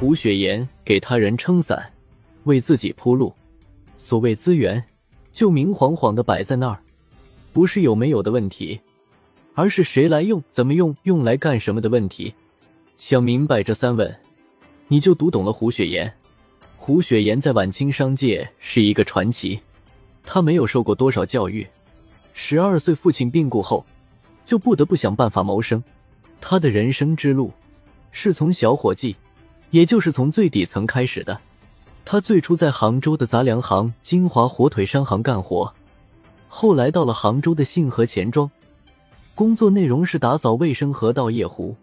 胡雪岩给他人撑伞，为自己铺路。所谓资源，就明晃晃的摆在那儿，不是有没有的问题，而是谁来用、怎么用、用来干什么的问题。想明白这三问，你就读懂了胡雪岩。胡雪岩在晚清商界是一个传奇，他没有受过多少教育，十二岁父亲病故后，就不得不想办法谋生。他的人生之路是从小伙计，也就是从最底层开始的。他最初在杭州的杂粮行金华火腿商行干活，后来到了杭州的信和钱庄，工作内容是打扫卫生和倒夜壶，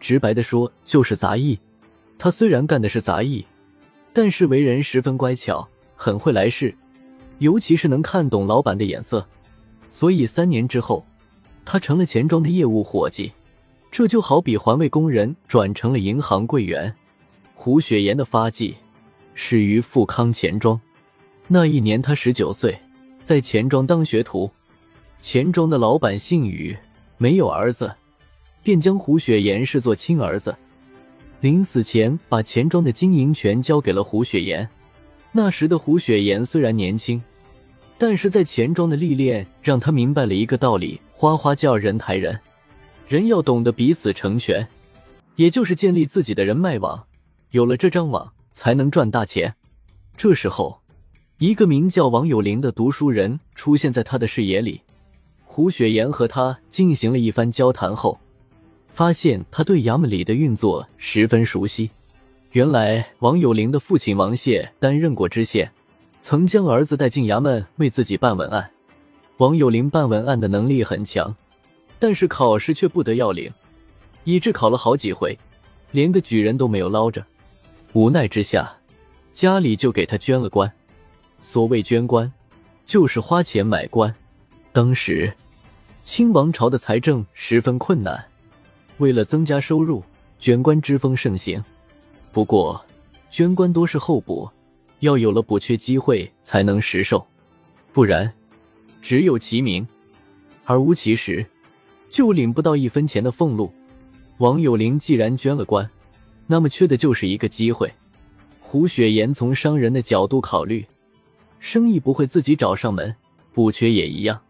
直白的说就是杂役。他虽然干的是杂役。但是为人十分乖巧，很会来事，尤其是能看懂老板的眼色，所以三年之后，他成了钱庄的业务伙计。这就好比环卫工人转成了银行柜员。胡雪岩的发迹始于富康钱庄，那一年他十九岁，在钱庄当学徒。钱庄的老板姓宇，没有儿子，便将胡雪岩视作亲儿子。临死前，把钱庄的经营权交给了胡雪岩。那时的胡雪岩虽然年轻，但是在钱庄的历练让他明白了一个道理：花花叫人抬人，人要懂得彼此成全，也就是建立自己的人脉网。有了这张网，才能赚大钱。这时候，一个名叫王有龄的读书人出现在他的视野里。胡雪岩和他进行了一番交谈后。发现他对衙门里的运作十分熟悉。原来王有龄的父亲王谢担任过知县，曾将儿子带进衙门为自己办文案。王有龄办文案的能力很强，但是考试却不得要领，以致考了好几回，连个举人都没有捞着。无奈之下，家里就给他捐了官。所谓捐官，就是花钱买官。当时清王朝的财政十分困难。为了增加收入，捐官之风盛行。不过，捐官多是候补，要有了补缺机会才能实授，不然只有其名而无其实，就领不到一分钱的俸禄。王有龄既然捐了官，那么缺的就是一个机会。胡雪岩从商人的角度考虑，生意不会自己找上门，不缺也一样。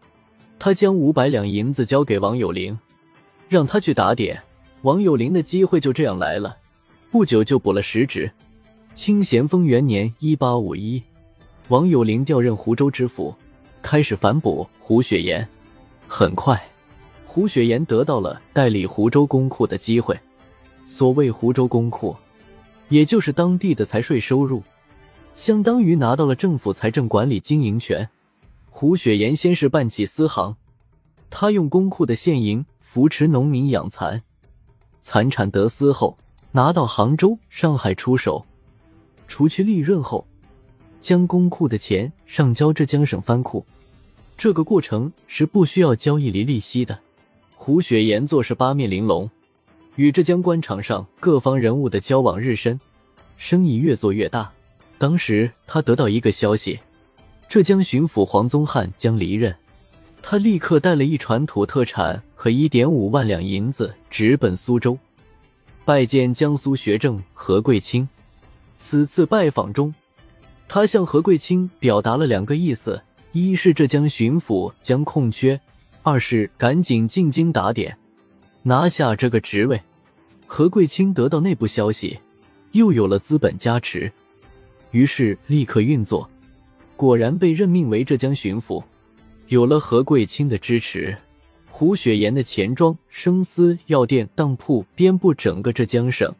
他将五百两银子交给王有龄。让他去打点，王有龄的机会就这样来了。不久就补了十职。清咸丰元年（一八五一），王有龄调任湖州知府，开始反哺胡雪岩。很快，胡雪岩得到了代理湖州公库的机会。所谓湖州公库，也就是当地的财税收入，相当于拿到了政府财政管理经营权。胡雪岩先是办起私行，他用公库的现银。扶持农民养蚕，蚕产得丝后拿到杭州、上海出手，除去利润后，将公库的钱上交浙江省藩库。这个过程是不需要交一厘利息的。胡雪岩做事八面玲珑，与浙江官场上各方人物的交往日深，生意越做越大。当时他得到一个消息，浙江巡抚黄宗汉将离任。他立刻带了一船土特产和一点五万两银子直奔苏州，拜见江苏学政何桂清。此次拜访中，他向何桂清表达了两个意思：一是浙江巡抚将空缺，二是赶紧进京打点，拿下这个职位。何贵清得到内部消息，又有了资本加持，于是立刻运作，果然被任命为浙江巡抚。有了何贵清的支持，胡雪岩的钱庄、生丝、药店、当铺遍布整个浙江省，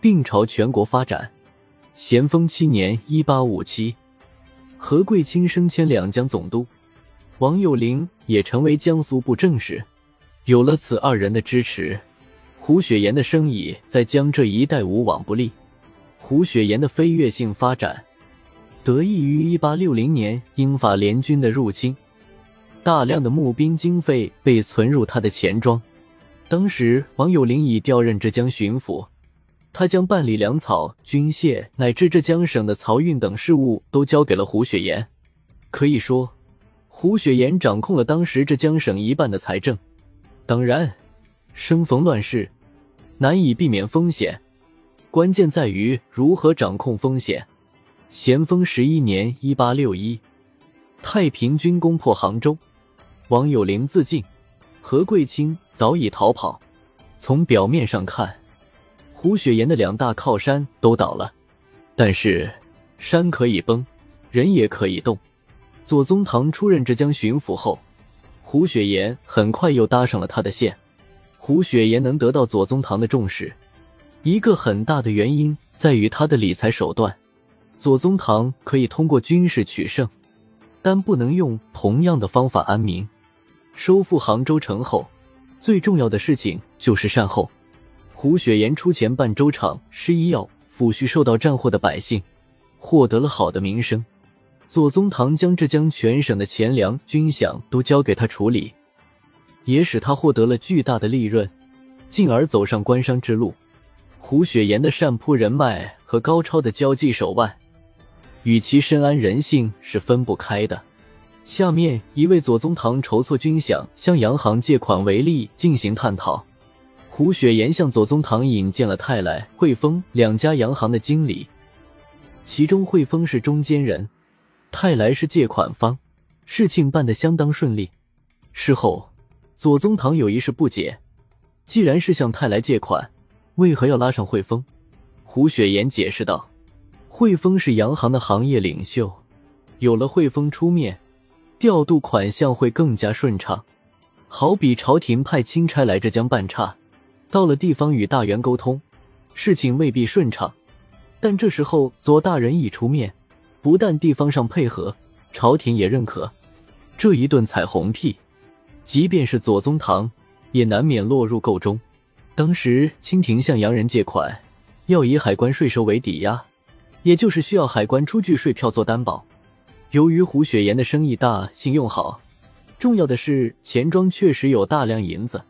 并朝全国发展。咸丰七年（一八五七），何贵清升迁两江总督，王有龄也成为江苏布政使。有了此二人的支持，胡雪岩的生意在江浙一带无往不利。胡雪岩的飞跃性发展，得益于一八六零年英法联军的入侵。大量的募兵经费被存入他的钱庄。当时王有龄已调任浙江巡抚，他将办理粮草、军械乃至浙江省的漕运等事务都交给了胡雪岩。可以说，胡雪岩掌控了当时浙江省一半的财政。当然，生逢乱世，难以避免风险。关键在于如何掌控风险。咸丰十一年（一八六一），太平军攻破杭州，王有龄自尽，何桂清早已逃跑。从表面上看，胡雪岩的两大靠山都倒了，但是山可以崩，人也可以动。左宗棠出任浙江巡抚后，胡雪岩很快又搭上了他的线。胡雪岩能得到左宗棠的重视。一个很大的原因在于他的理财手段。左宗棠可以通过军事取胜，但不能用同样的方法安民。收复杭州城后，最重要的事情就是善后。胡雪岩出钱办粥厂、施医药，抚恤受到战祸的百姓，获得了好的名声。左宗棠将浙江全省的钱粮、军饷都交给他处理，也使他获得了巨大的利润，进而走上官商之路。胡雪岩的善扑人脉和高超的交际手腕，与其深谙人性是分不开的。下面以为左宗棠筹措军饷、向洋行借款为例进行探讨。胡雪岩向左宗棠引荐了泰来、汇丰两家洋行的经理，其中汇丰是中间人，泰来是借款方，事情办得相当顺利。事后，左宗棠有一事不解：既然是向泰来借款。为何要拉上汇丰？胡雪岩解释道：“汇丰是洋行的行业领袖，有了汇丰出面，调度款项会更加顺畅。好比朝廷派钦差来浙江办差，到了地方与大员沟通，事情未必顺畅。但这时候左大人一出面，不但地方上配合，朝廷也认可。这一顿彩虹屁，即便是左宗棠，也难免落入沟中。”当时清廷向洋人借款，要以海关税收为抵押，也就是需要海关出具税票做担保。由于胡雪岩的生意大、信用好，重要的是钱庄确实有大量银子，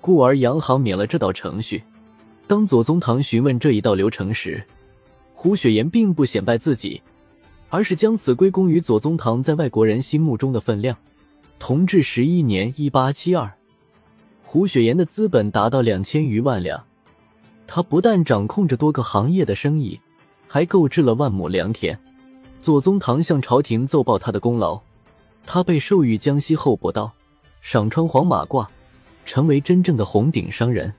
故而洋行免了这道程序。当左宗棠询问这一道流程时，胡雪岩并不显摆自己，而是将此归功于左宗棠在外国人心目中的分量。同治十一年（一八七二）。胡雪岩的资本达到两千余万两，他不但掌控着多个行业的生意，还购置了万亩良田。左宗棠向朝廷奏报他的功劳，他被授予江西候补道，赏穿黄马褂，成为真正的红顶商人。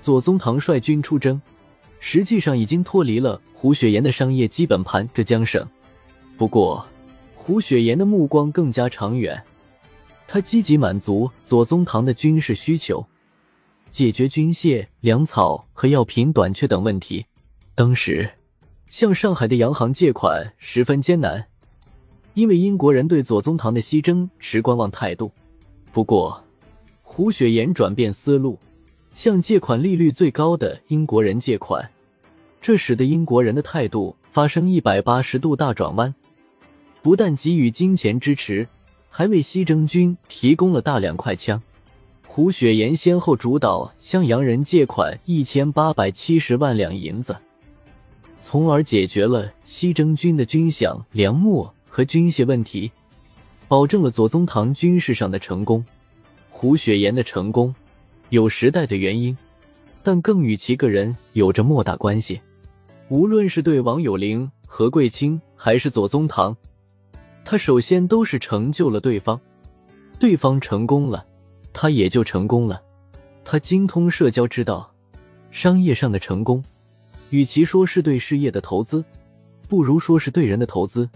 左宗棠率军出征，实际上已经脱离了胡雪岩的商业基本盘浙江省。不过，胡雪岩的目光更加长远。他积极满足左宗棠的军事需求，解决军械、粮草和药品短缺等问题。当时，向上海的洋行借款十分艰难，因为英国人对左宗棠的西征持观望态度。不过，胡雪岩转变思路，向借款利率最高的英国人借款，这使得英国人的态度发生一百八十度大转弯，不但给予金钱支持。还为西征军提供了大量快枪。胡雪岩先后主导向洋人借款一千八百七十万两银子，从而解决了西征军的军饷、粮秣和军械问题，保证了左宗棠军事上的成功。胡雪岩的成功有时代的原因，但更与其个人有着莫大关系。无论是对王有龄、何贵清，还是左宗棠。他首先都是成就了对方，对方成功了，他也就成功了。他精通社交之道，商业上的成功，与其说是对事业的投资，不如说是对人的投资。